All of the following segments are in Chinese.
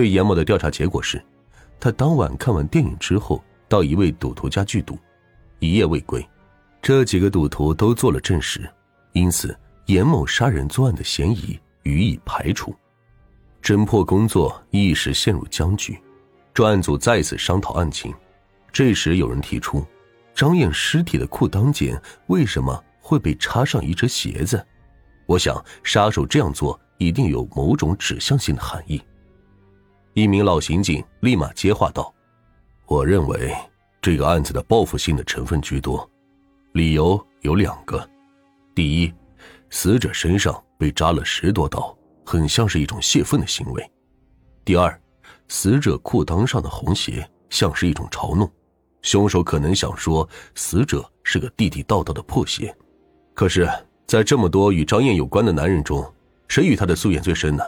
对严某的调查结果是，他当晚看完电影之后，到一位赌徒家聚赌，一夜未归。这几个赌徒都做了证实，因此严某杀人作案的嫌疑予以排除。侦破工作一时陷入僵局，专案组再次商讨案情。这时有人提出，张燕尸体的裤裆间为什么会被插上一只鞋子？我想杀手这样做一定有某种指向性的含义。一名老刑警立马接话道：“我认为这个案子的报复性的成分居多。”理由有两个：第一，死者身上被扎了十多刀，很像是一种泄愤的行为；第二，死者裤裆上的红鞋像是一种嘲弄，凶手可能想说死者是个地地道道的破鞋。可是，在这么多与张燕有关的男人中，谁与他的宿怨最深呢？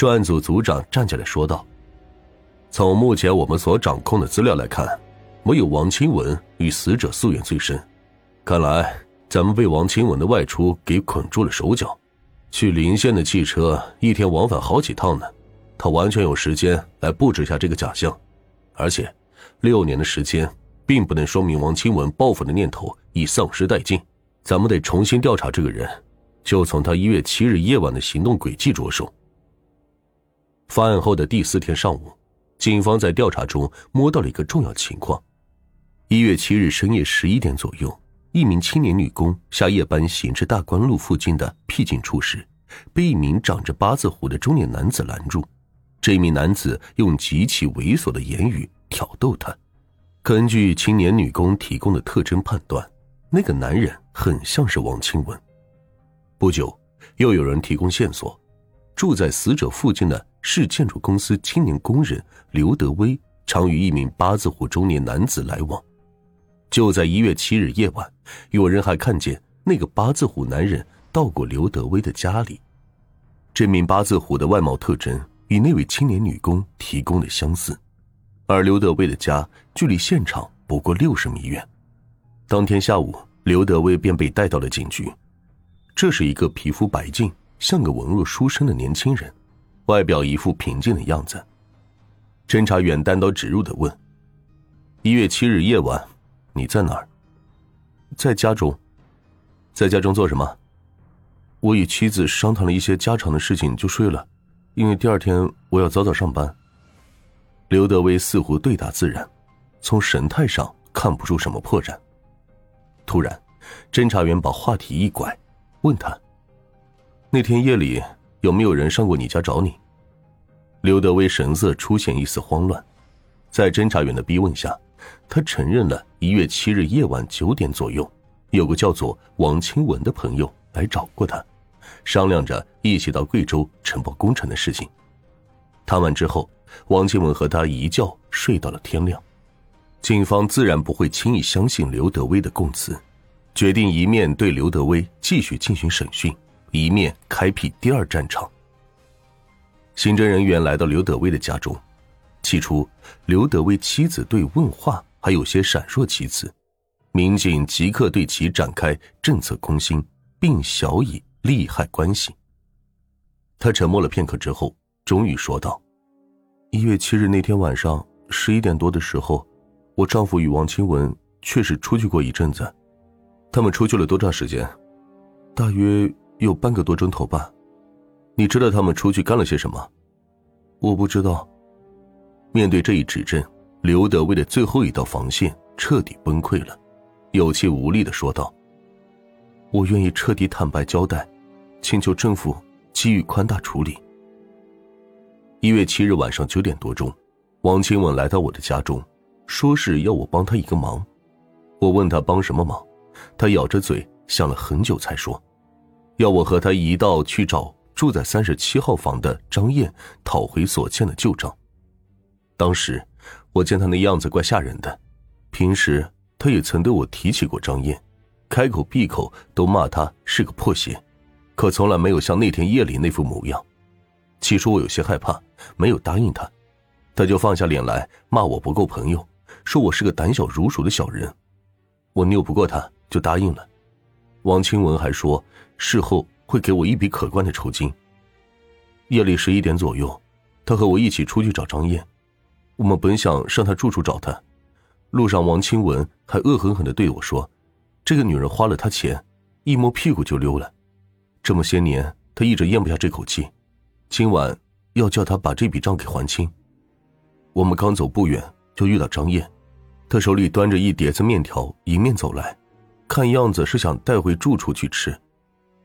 专案组组长站起来说道：“从目前我们所掌控的资料来看。”唯有王清文与死者夙缘最深，看来咱们被王清文的外出给捆住了手脚。去临县的汽车一天往返好几趟呢，他完全有时间来布置下这个假象。而且，六年的时间并不能说明王清文报复的念头已丧失殆尽。咱们得重新调查这个人，就从他一月七日夜晚的行动轨迹着手。发案后的第四天上午，警方在调查中摸到了一个重要情况。一月七日深夜十一点左右，一名青年女工下夜班行至大观路附近的僻静处时，被一名长着八字胡的中年男子拦住。这名男子用极其猥琐的言语挑逗她。根据青年女工提供的特征判断，那个男人很像是王清文。不久，又有人提供线索，住在死者附近的市建筑公司青年工人刘德威常与一名八字胡中年男子来往。就在一月七日夜晚，有人还看见那个八字胡男人到过刘德威的家里。这名八字胡的外貌特征与那位青年女工提供的相似，而刘德威的家距离现场不过六十米远。当天下午，刘德威便被带到了警局。这是一个皮肤白净、像个文弱书生的年轻人，外表一副平静的样子。侦查员单刀直入的问：“一月七日夜晚。”你在哪儿？在家中，在家中做什么？我与妻子商谈了一些家常的事情，就睡了，因为第二天我要早早上班。刘德威似乎对答自然，从神态上看不出什么破绽。突然，侦查员把话题一拐，问他：“那天夜里有没有人上过你家找你？”刘德威神色出现一丝慌乱，在侦查员的逼问下。他承认了，一月七日夜晚九点左右，有个叫做王清文的朋友来找过他，商量着一起到贵州承包工程的事情。谈完之后，王清文和他一觉睡到了天亮。警方自然不会轻易相信刘德威的供词，决定一面对刘德威继续进行审讯，一面开辟第二战场。刑侦人员来到刘德威的家中。起初，刘德威妻子对问话还有些闪烁其词，民警即刻对其展开政策攻心，并小以利害关系。他沉默了片刻之后，终于说道：“一月七日那天晚上十一点多的时候，我丈夫与王清文确实出去过一阵子。他们出去了多长时间？大约有半个多钟头吧。你知道他们出去干了些什么？我不知道。”面对这一指证，刘德威的最后一道防线彻底崩溃了，有气无力的说道：“我愿意彻底坦白交代，请求政府给予宽大处理。”一月七日晚上九点多钟，王清文来到我的家中，说是要我帮他一个忙。我问他帮什么忙，他咬着嘴想了很久才说：“要我和他一道去找住在三十七号房的张燕，讨回所欠的旧账。”当时，我见他那样子怪吓人的。平时他也曾对我提起过张燕，开口闭口都骂他是个破鞋，可从来没有像那天夜里那副模样。起初我有些害怕，没有答应他，他就放下脸来骂我不够朋友，说我是个胆小如鼠的小人。我拗不过他，就答应了。王清文还说事后会给我一笔可观的酬金。夜里十一点左右。他和我一起出去找张燕。我们本想上他住处找他，路上王清文还恶狠狠的对我说：“这个女人花了他钱，一摸屁股就溜了。这么些年，他一直咽不下这口气，今晚要叫他把这笔账给还清。”我们刚走不远，就遇到张燕，她手里端着一碟子面条，迎面走来，看样子是想带回住处去吃。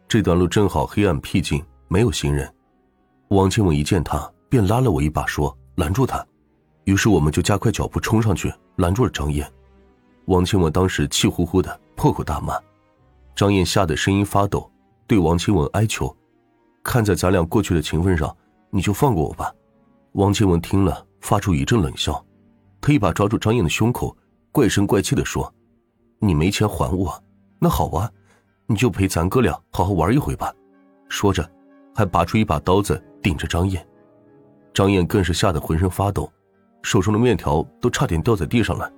这段路正好黑暗僻静，没有行人。王清文一见他，便拉了我一把，说：“拦住他。”于是我们就加快脚步冲上去拦住了张燕，王清文当时气呼呼的破口大骂，张燕吓得声音发抖，对王清文哀求：“看在咱俩过去的情分上，你就放过我吧。”王清文听了，发出一阵冷笑，他一把抓住张燕的胸口，怪声怪气的说：“你没钱还我，那好啊，你就陪咱哥俩好好玩一回吧。”说着，还拔出一把刀子顶着张燕，张燕更是吓得浑身发抖。手中的面条都差点掉在地上了。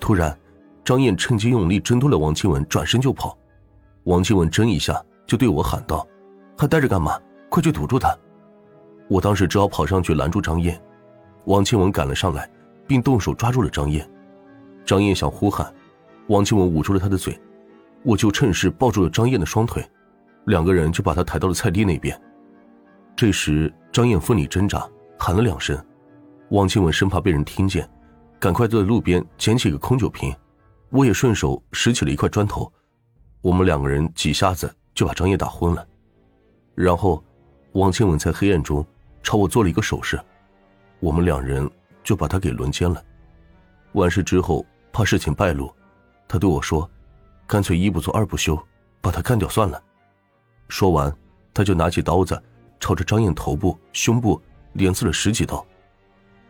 突然，张燕趁机用力挣脱了王庆文，转身就跑。王庆文怔一下，就对我喊道：“还待着干嘛？快去堵住他！”我当时只好跑上去拦住张燕。王庆文赶了上来，并动手抓住了张燕。张燕想呼喊，王庆文捂住了他的嘴。我就趁势抱住了张燕的双腿，两个人就把她抬到了菜地那边。这时，张燕奋力挣扎，喊了两声。王庆文生怕被人听见，赶快在路边捡起一个空酒瓶，我也顺手拾起了一块砖头，我们两个人几下子就把张燕打昏了。然后，王庆文在黑暗中朝我做了一个手势，我们两人就把他给轮奸了。完事之后，怕事情败露，他对我说：“干脆一不做二不休，把他干掉算了。”说完，他就拿起刀子，朝着张燕头部、胸部连刺了十几刀。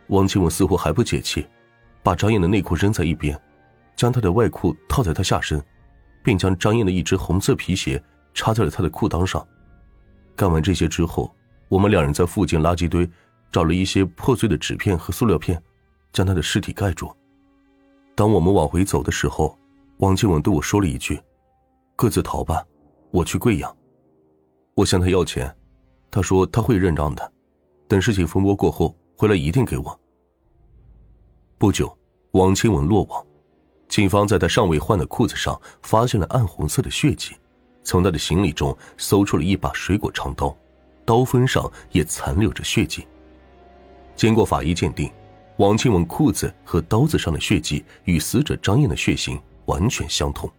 王清文似乎还不解气，把张燕的内裤扔在一边，将她的外裤套在她下身，并将张燕的一只红色皮鞋插在了她的裤裆上。干完这些之后，我们两人在附近垃圾堆找了一些破碎的纸片和塑料片，将她的尸体盖住。当我们往回走的时候，王清文对我说了一句：“各自逃吧，我去贵阳。”我向他要钱，他说他会认账的，等事情风波过后。回来一定给我。不久，王清文落网，警方在他尚未换的裤子上发现了暗红色的血迹，从他的行李中搜出了一把水果长刀，刀锋上也残留着血迹。经过法医鉴定，王清文裤子和刀子上的血迹与死者张燕的血型完全相同。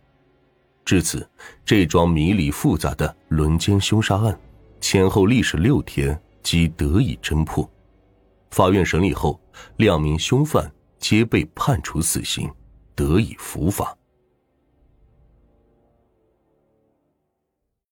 至此，这桩迷离复杂的轮奸凶杀案，前后历时六天即得以侦破。法院审理后，两名凶犯皆被判处死刑，得以伏法。